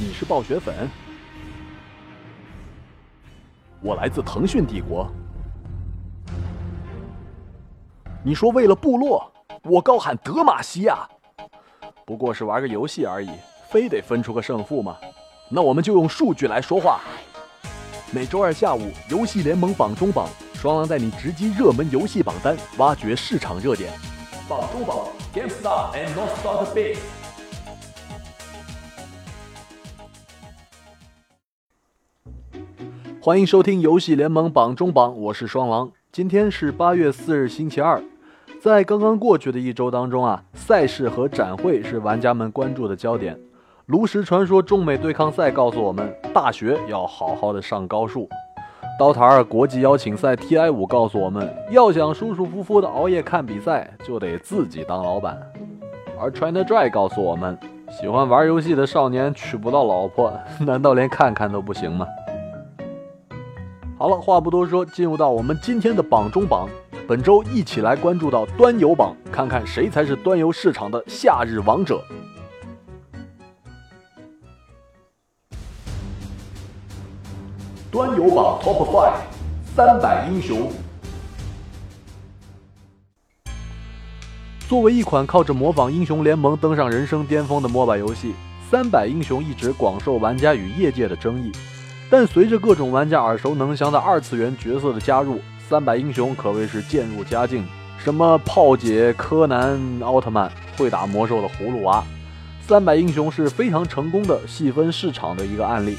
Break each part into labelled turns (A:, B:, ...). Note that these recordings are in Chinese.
A: 你是暴雪粉？我来自腾讯帝国。你说为了部落，我高喊德玛西亚。不过是玩个游戏而已，非得分出个胜负吗？那我们就用数据来说话。每周二下午，游戏联盟榜中榜，双狼带你直击热门游戏榜单，挖掘市场热点。榜中榜，GameStar and Not Start 欢迎收听游戏联盟榜中榜，我是双狼。今天是八月四日，星期二。在刚刚过去的一周当中啊，赛事和展会是玩家们关注的焦点。炉石传说中美对抗赛告诉我们，大学要好好的上高数。刀塔二国际邀请赛 TI 五告诉我们，要想舒舒服服的熬夜看比赛，就得自己当老板。而 China Dry 告诉我们，喜欢玩游戏的少年娶不到老婆，难道连看看都不行吗？好了，话不多说，进入到我们今天的榜中榜。本周一起来关注到端游榜，看看谁才是端游市场的夏日王者。端游榜 Top Five，三百英雄。作为一款靠着模仿英雄联盟登上人生巅峰的 MOBA 游戏，三百英雄一直广受玩家与业界的争议。但随着各种玩家耳熟能详的二次元角色的加入，三百英雄可谓是渐入佳境。什么炮姐、柯南、奥特曼，会打魔兽的葫芦娃，三百英雄是非常成功的细分市场的一个案例。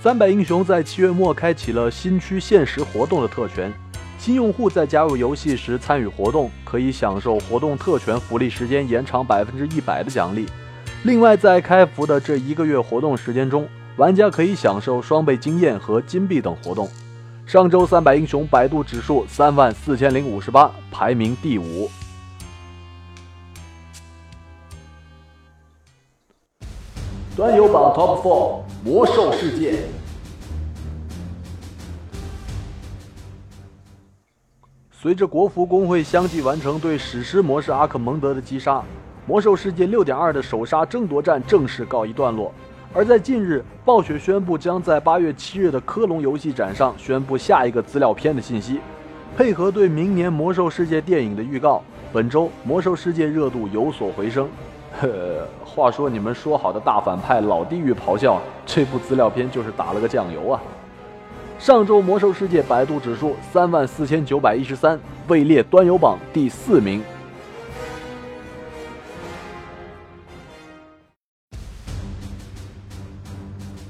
A: 三百英雄在七月末开启了新区限时活动的特权，新用户在加入游戏时参与活动，可以享受活动特权福利时间延长百分之一百的奖励。另外，在开服的这一个月活动时间中，玩家可以享受双倍经验和金币等活动。上周三百英雄百度指数三万四千零五十八，排名第五。端游榜 Top Four，魔兽世界。随着国服公会相继完成对史诗模式阿克蒙德的击杀，魔兽世界六点二的首杀争夺战正式告一段落。而在近日，暴雪宣布将在八月七日的科隆游戏展上宣布下一个资料片的信息。配合对明年《魔兽世界》电影的预告，本周《魔兽世界》热度有所回升。呵，话说你们说好的大反派老地狱咆哮，这部资料片就是打了个酱油啊！上周《魔兽世界》百度指数三万四千九百一十三，位列端游榜第四名。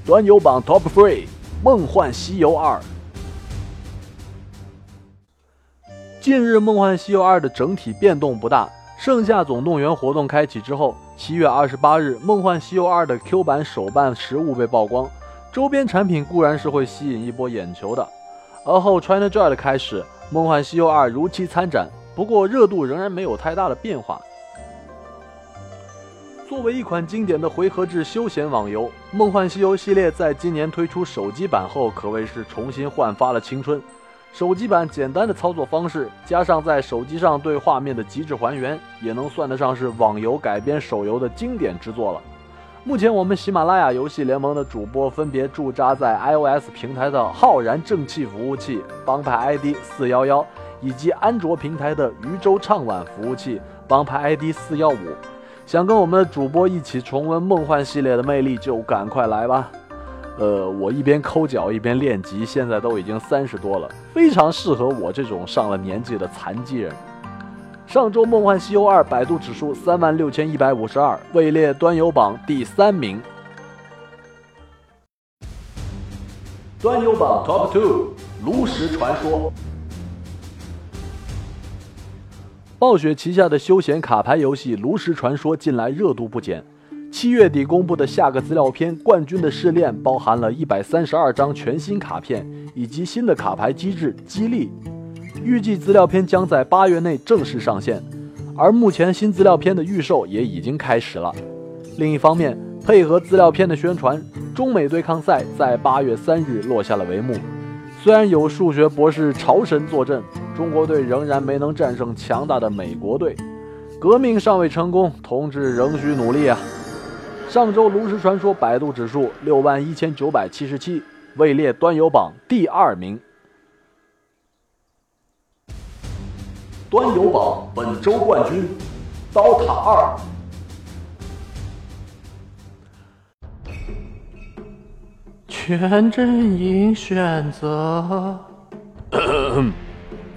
A: 端游榜 Top Three，《梦幻西游二》。近日，《梦幻西游二》的整体变动不大。盛夏总动员活动开启之后，七月二十八日，《梦幻西游二》的 Q 版手办实物被曝光，周边产品固然是会吸引一波眼球的。而后 China Joy 的开始，《梦幻西游二》如期参展，不过热度仍然没有太大的变化。作为一款经典的回合制休闲网游，《梦幻西游》系列在今年推出手机版后，可谓是重新焕发了青春。手机版简单的操作方式，加上在手机上对画面的极致还原，也能算得上是网游改编手游的经典之作了。目前，我们喜马拉雅游戏联盟的主播分别驻扎在 iOS 平台的浩然正气服务器帮派 ID 四幺幺，以及安卓平台的渔舟畅晚服务器帮派 ID 四幺五。想跟我们的主播一起重温梦幻系列的魅力，就赶快来吧！呃，我一边抠脚一边练级，现在都已经三十多了，非常适合我这种上了年纪的残疾人。上周《梦幻西游二》百度指数三万六千一百五十二，位列端游榜第三名。端游榜 Top Two，《炉石传说》。暴雪旗下的休闲卡牌游戏《炉石传说》近来热度不减。七月底公布的下个资料片《冠军的试炼》包含了一百三十二张全新卡片以及新的卡牌机制激励。预计资料片将在八月内正式上线，而目前新资料片的预售也已经开始了。另一方面，配合资料片的宣传，中美对抗赛在八月三日落下了帷幕。虽然有数学博士潮神坐镇。中国队仍然没能战胜强大的美国队，革命尚未成功，同志仍需努力啊！上周炉石传说百度指数六万一千九百七十七，位列端游榜第二名。端游榜本周冠军，《刀塔二》。
B: 全阵营选择。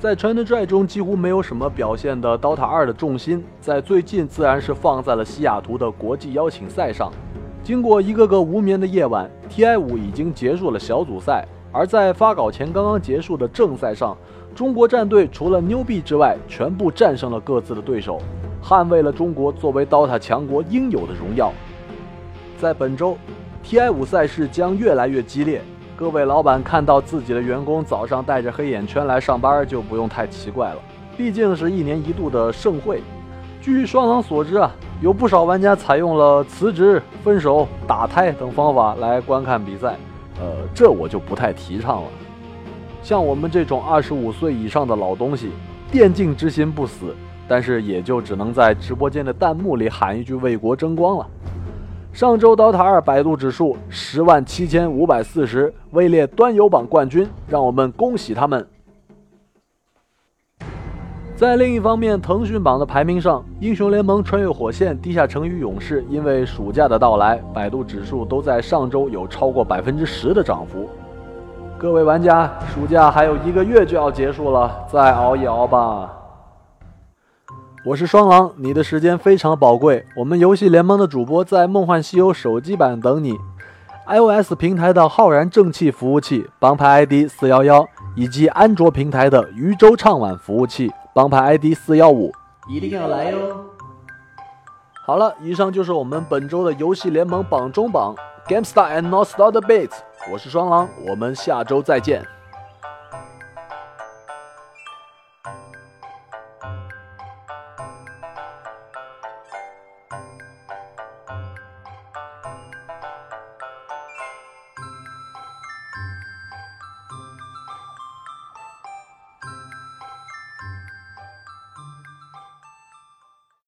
A: 在《China Joy》中几乎没有什么表现的《DOTA 2》的重心，在最近自然是放在了西雅图的国际邀请赛上。经过一个个无眠的夜晚，TI 五已经结束了小组赛，而在发稿前刚刚结束的正赛上，中国战队除了牛逼之外，全部战胜了各自的对手，捍卫了中国作为 DOTA 强国应有的荣耀。在本周，TI 五赛事将越来越激烈。各位老板看到自己的员工早上带着黑眼圈来上班，就不用太奇怪了。毕竟是一年一度的盛会。据双狼所知啊，有不少玩家采用了辞职、分手、打胎等方法来观看比赛。呃，这我就不太提倡了。像我们这种二十五岁以上的老东西，电竞之心不死，但是也就只能在直播间的弹幕里喊一句为国争光了。上周 DOTA 二百度指数十万七千五百四十，位列端游榜冠军，让我们恭喜他们。在另一方面，腾讯榜的排名上，英雄联盟、穿越火线、地下城与勇士，因为暑假的到来，百度指数都在上周有超过百分之十的涨幅。各位玩家，暑假还有一个月就要结束了，再熬一熬吧。我是双狼，你的时间非常宝贵。我们游戏联盟的主播在《梦幻西游》手机版等你，iOS 平台的浩然正气服务器帮派 ID 四幺幺，以及安卓平台的渔舟唱晚服务器帮派 ID 四幺五，
B: 一定要来哟！
A: 好了，以上就是我们本周的游戏联盟榜中榜，Gamestar and Not Star 的 Beats。我是双狼，我们下周再见。